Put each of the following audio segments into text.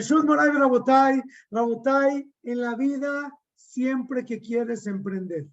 Rabotai, Rabotai, en la vida, siempre que quieres emprender,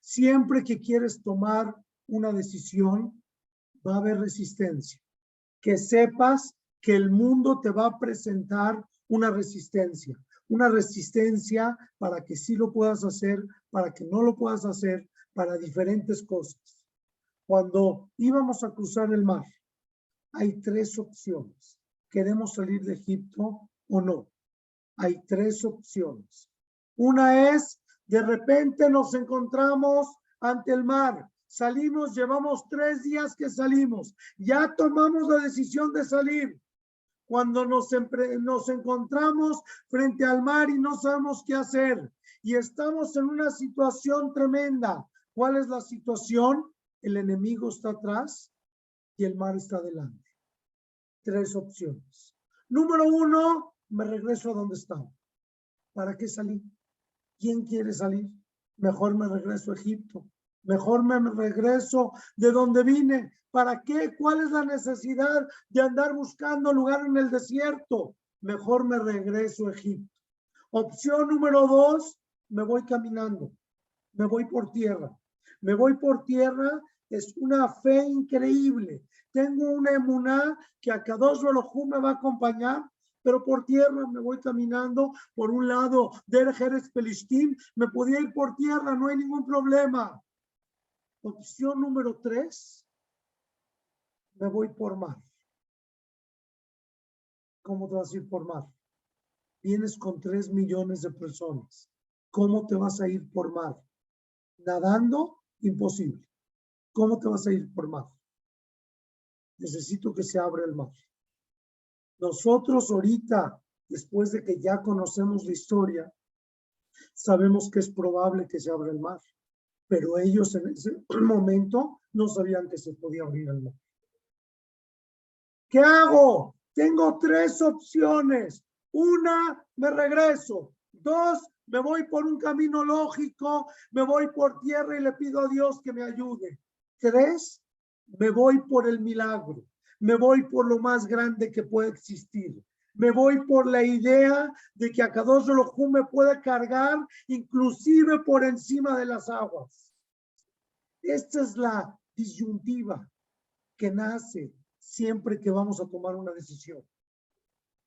siempre que quieres tomar una decisión, va a haber resistencia. Que sepas que el mundo te va a presentar una resistencia, una resistencia para que sí lo puedas hacer, para que no lo puedas hacer, para diferentes cosas. Cuando íbamos a cruzar el mar, hay tres opciones. ¿Queremos salir de Egipto o no? Hay tres opciones. Una es, de repente nos encontramos ante el mar. Salimos, llevamos tres días que salimos. Ya tomamos la decisión de salir. Cuando nos, nos encontramos frente al mar y no sabemos qué hacer. Y estamos en una situación tremenda. ¿Cuál es la situación? El enemigo está atrás y el mar está adelante. Tres opciones. Número uno, me regreso a donde estaba. ¿Para qué salí? ¿Quién quiere salir? Mejor me regreso a Egipto. Mejor me regreso de donde vine. ¿Para qué? ¿Cuál es la necesidad de andar buscando lugar en el desierto? Mejor me regreso a Egipto. Opción número dos, me voy caminando. Me voy por tierra. Me voy por tierra es una fe increíble. Tengo una emuná que a cada Baruj me va a acompañar pero por tierra me voy caminando por un lado del Jerez Pelistín, me podía ir por tierra, no hay ningún problema. Opción número tres, me voy por mar. ¿Cómo te vas a ir por mar? Vienes con tres millones de personas. ¿Cómo te vas a ir por mar? Nadando, imposible. ¿Cómo te vas a ir por mar? Necesito que se abra el mar. Nosotros ahorita, después de que ya conocemos la historia, sabemos que es probable que se abra el mar, pero ellos en ese momento no sabían que se podía abrir el mar. ¿Qué hago? Tengo tres opciones. Una, me regreso. Dos, me voy por un camino lógico, me voy por tierra y le pido a Dios que me ayude. Tres, me voy por el milagro me voy por lo más grande que puede existir. Me voy por la idea de que a cada Hu me puede cargar inclusive por encima de las aguas. Esta es la disyuntiva que nace siempre que vamos a tomar una decisión.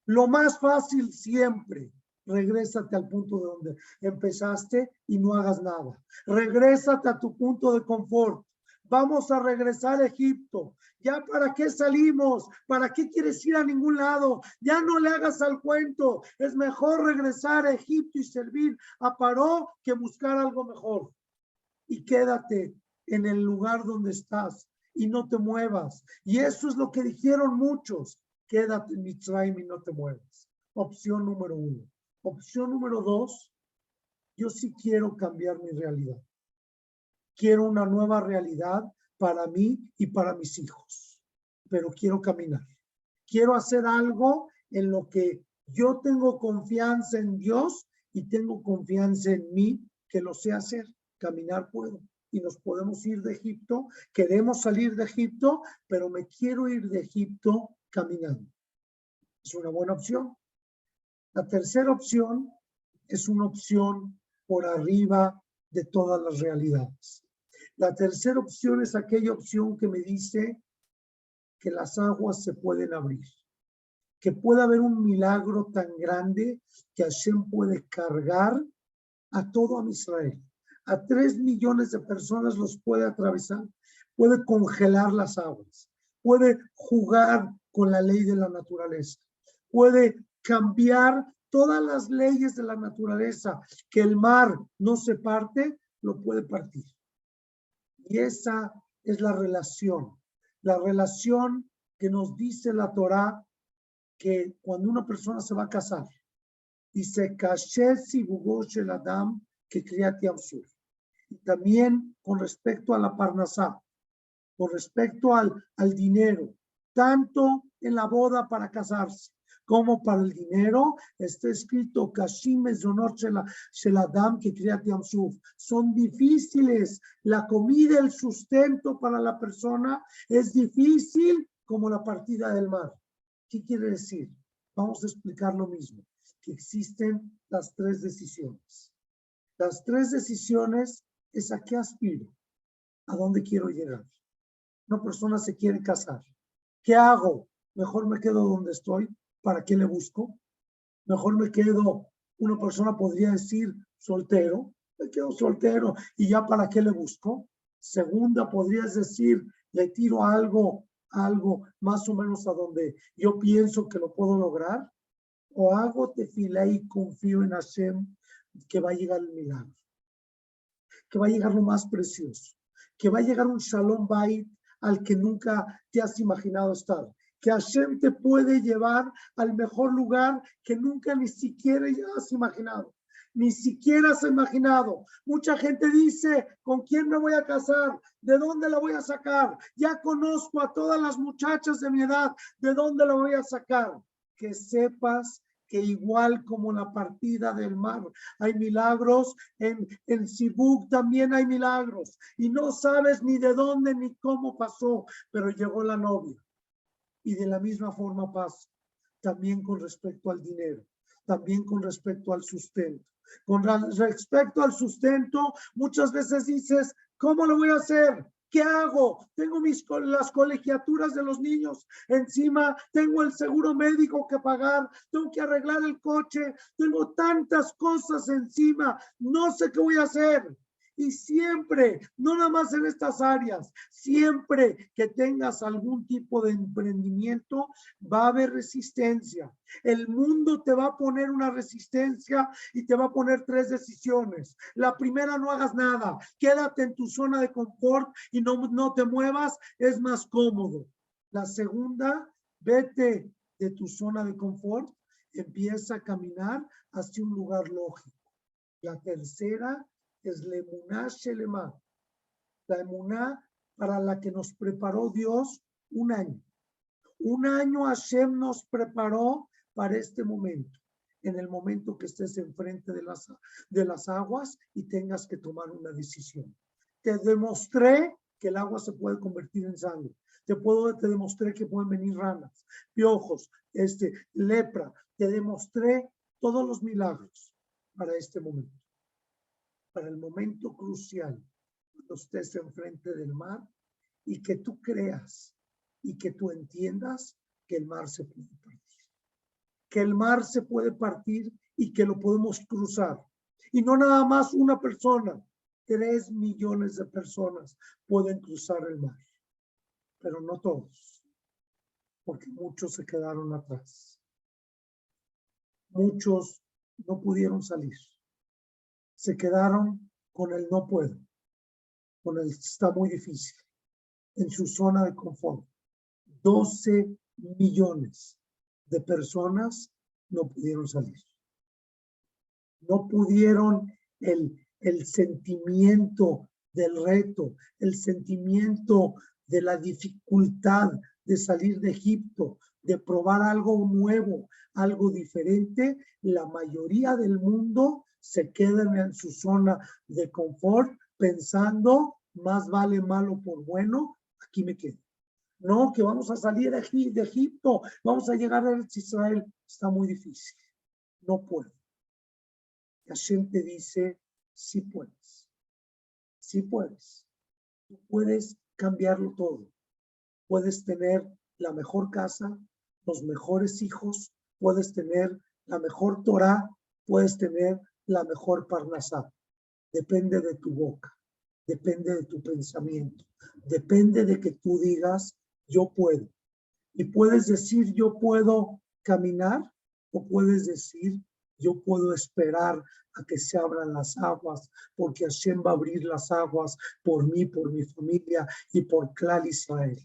Lo más fácil siempre, regrésate al punto de donde empezaste y no hagas nada. Regrésate a tu punto de confort. Vamos a regresar a Egipto. ¿Ya para qué salimos? ¿Para qué quieres ir a ningún lado? Ya no le hagas al cuento. Es mejor regresar a Egipto y servir a Paró que buscar algo mejor. Y quédate en el lugar donde estás y no te muevas. Y eso es lo que dijeron muchos. Quédate en Mitzrayim y no te muevas. Opción número uno. Opción número dos. Yo sí quiero cambiar mi realidad. Quiero una nueva realidad para mí y para mis hijos, pero quiero caminar. Quiero hacer algo en lo que yo tengo confianza en Dios y tengo confianza en mí que lo sé hacer. Caminar puedo y nos podemos ir de Egipto. Queremos salir de Egipto, pero me quiero ir de Egipto caminando. Es una buena opción. La tercera opción es una opción por arriba de todas las realidades. La tercera opción es aquella opción que me dice que las aguas se pueden abrir, que puede haber un milagro tan grande que Hashem puede cargar a todo Israel. A tres millones de personas los puede atravesar, puede congelar las aguas, puede jugar con la ley de la naturaleza, puede cambiar todas las leyes de la naturaleza, que el mar no se parte, lo puede partir. Y esa es la relación, la relación que nos dice la Torá que cuando una persona se va a casar, dice el Adam que. Y también con respecto a la parnasá, con respecto al, al dinero, tanto en la boda para casarse, como para el dinero, está escrito Kashim que Son difíciles. La comida, el sustento para la persona es difícil como la partida del mar. ¿Qué quiere decir? vamos a explicar lo mismo, que existen las tres decisiones. Las tres decisiones es a qué aspiro, a dónde quiero llegar. Una persona se quiere casar. ¿Qué hago? Mejor me quedo donde estoy. ¿Para qué le busco? Mejor me quedo, una persona podría decir soltero, me quedo soltero y ya para qué le busco. Segunda, podrías decir, le tiro algo, algo más o menos a donde yo pienso que lo puedo lograr. O hago tefila y confío en Hashem que va a llegar el milagro, que va a llegar lo más precioso, que va a llegar un shalom bait al que nunca te has imaginado estar, que Hashem te puede llevar al mejor lugar que nunca ni siquiera has imaginado. Ni siquiera has imaginado. Mucha gente dice, ¿con quién me voy a casar? ¿De dónde la voy a sacar? Ya conozco a todas las muchachas de mi edad. ¿De dónde la voy a sacar? Que sepas que igual como la partida del mar hay milagros, en, en Sibuk también hay milagros y no sabes ni de dónde ni cómo pasó, pero llegó la novia. Y de la misma forma pasa también con respecto al dinero, también con respecto al sustento. Con respecto al sustento, muchas veces dices, ¿cómo lo voy a hacer? ¿Qué hago? Tengo mis, las colegiaturas de los niños encima, tengo el seguro médico que pagar, tengo que arreglar el coche, tengo tantas cosas encima, no sé qué voy a hacer. Y siempre, no nada más en estas áreas, siempre que tengas algún tipo de emprendimiento, va a haber resistencia. El mundo te va a poner una resistencia y te va a poner tres decisiones. La primera, no hagas nada. Quédate en tu zona de confort y no, no te muevas, es más cómodo. La segunda, vete de tu zona de confort, empieza a caminar hacia un lugar lógico. La tercera, es la emuná shelema, la emuná para la que nos preparó Dios un año. Un año Hashem nos preparó para este momento, en el momento que estés enfrente de las, de las aguas y tengas que tomar una decisión. Te demostré que el agua se puede convertir en sangre. Te puedo, te demostré que pueden venir ranas, piojos, este, lepra. Te demostré todos los milagros para este momento para el momento crucial, cuando estés enfrente del mar y que tú creas y que tú entiendas que el mar se puede partir. Que el mar se puede partir y que lo podemos cruzar. Y no nada más una persona, tres millones de personas pueden cruzar el mar, pero no todos, porque muchos se quedaron atrás. Muchos no pudieron salir se quedaron con el no puedo, con el está muy difícil, en su zona de confort. 12 millones de personas no pudieron salir. No pudieron el, el sentimiento del reto, el sentimiento de la dificultad de salir de Egipto, de probar algo nuevo, algo diferente, la mayoría del mundo se quedan en su zona de confort pensando, más vale malo por bueno, aquí me quedo. No, que vamos a salir de, Egipto, vamos a llegar a Israel. Está muy difícil. No puedo. La gente dice, sí puedes. Sí puedes. Tú puedes cambiarlo todo. Puedes tener la mejor casa, los mejores hijos, puedes tener la mejor Torah, puedes tener la mejor parnasá. Depende de tu boca, depende de tu pensamiento, depende de que tú digas, yo puedo. Y puedes decir, yo puedo caminar o puedes decir, yo puedo esperar a que se abran las aguas, porque Hashem va a abrir las aguas por mí, por mi familia y por Clal Israel.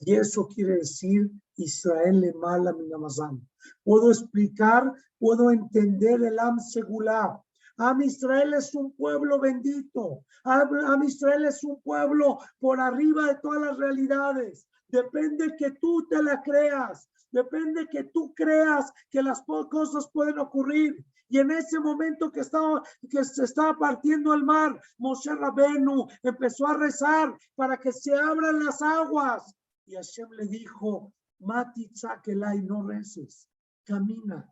Y eso quiere decir Israel le mala minamazam. Puedo explicar, puedo entender el Am Segular. Am Israel es un pueblo bendito. Am Israel es un pueblo por arriba de todas las realidades. Depende que tú te la creas. Depende que tú creas que las cosas pueden ocurrir. Y en ese momento que estaba, que se estaba partiendo el mar, Moshe Rabenu empezó a rezar para que se abran las aguas. Y Hashem le dijo, Mati Tzakelai, no reces, camina.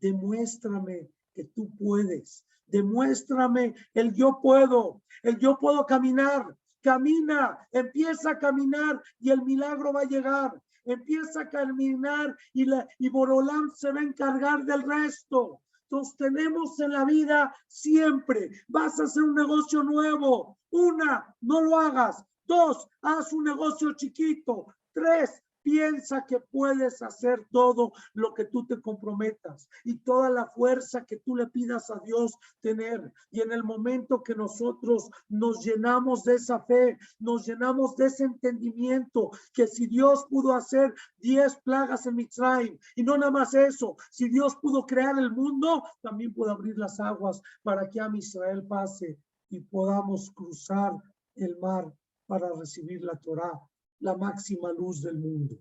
Demuéstrame que tú puedes. Demuéstrame el yo puedo, el yo puedo caminar. Camina, empieza a caminar y el milagro va a llegar. Empieza a caminar y, la, y Borolam se va a encargar del resto. Entonces tenemos en la vida siempre, vas a hacer un negocio nuevo. Una, no lo hagas. Dos, haz un negocio chiquito. Tres, Piensa que puedes hacer todo lo que tú te comprometas y toda la fuerza que tú le pidas a Dios tener. Y en el momento que nosotros nos llenamos de esa fe, nos llenamos de ese entendimiento, que si Dios pudo hacer diez plagas en Mitzrayim, y no nada más eso, si Dios pudo crear el mundo, también puede abrir las aguas para que a Israel pase y podamos cruzar el mar para recibir la Torá la máxima luz del mundo.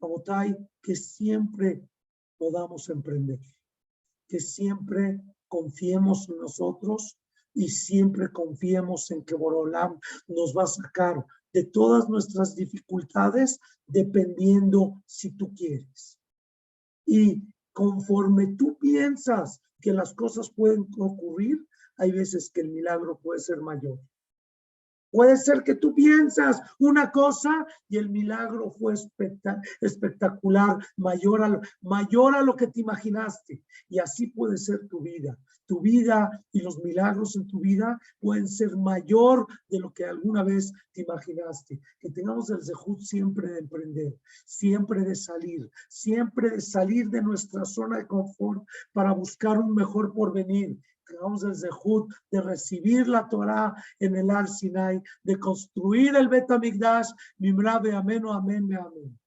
Rabotai, que siempre podamos emprender, que siempre confiemos en nosotros y siempre confiemos en que Borolam nos va a sacar de todas nuestras dificultades dependiendo si tú quieres. Y conforme tú piensas que las cosas pueden ocurrir, hay veces que el milagro puede ser mayor. Puede ser que tú piensas una cosa y el milagro fue espectacular, mayor a, lo, que te imaginaste. Y así puede ser tu vida. Tu vida y los milagros en tu vida pueden ser mayor de lo que alguna vez te imaginaste. Que tengamos el zehut siempre de emprender, siempre de salir, siempre de salir de nuestra zona de confort para buscar un mejor porvenir tengamos el zehut de recibir la Torah en el Ar Sinai, de construir el Betamigdash, Mimra amén, amén, amén.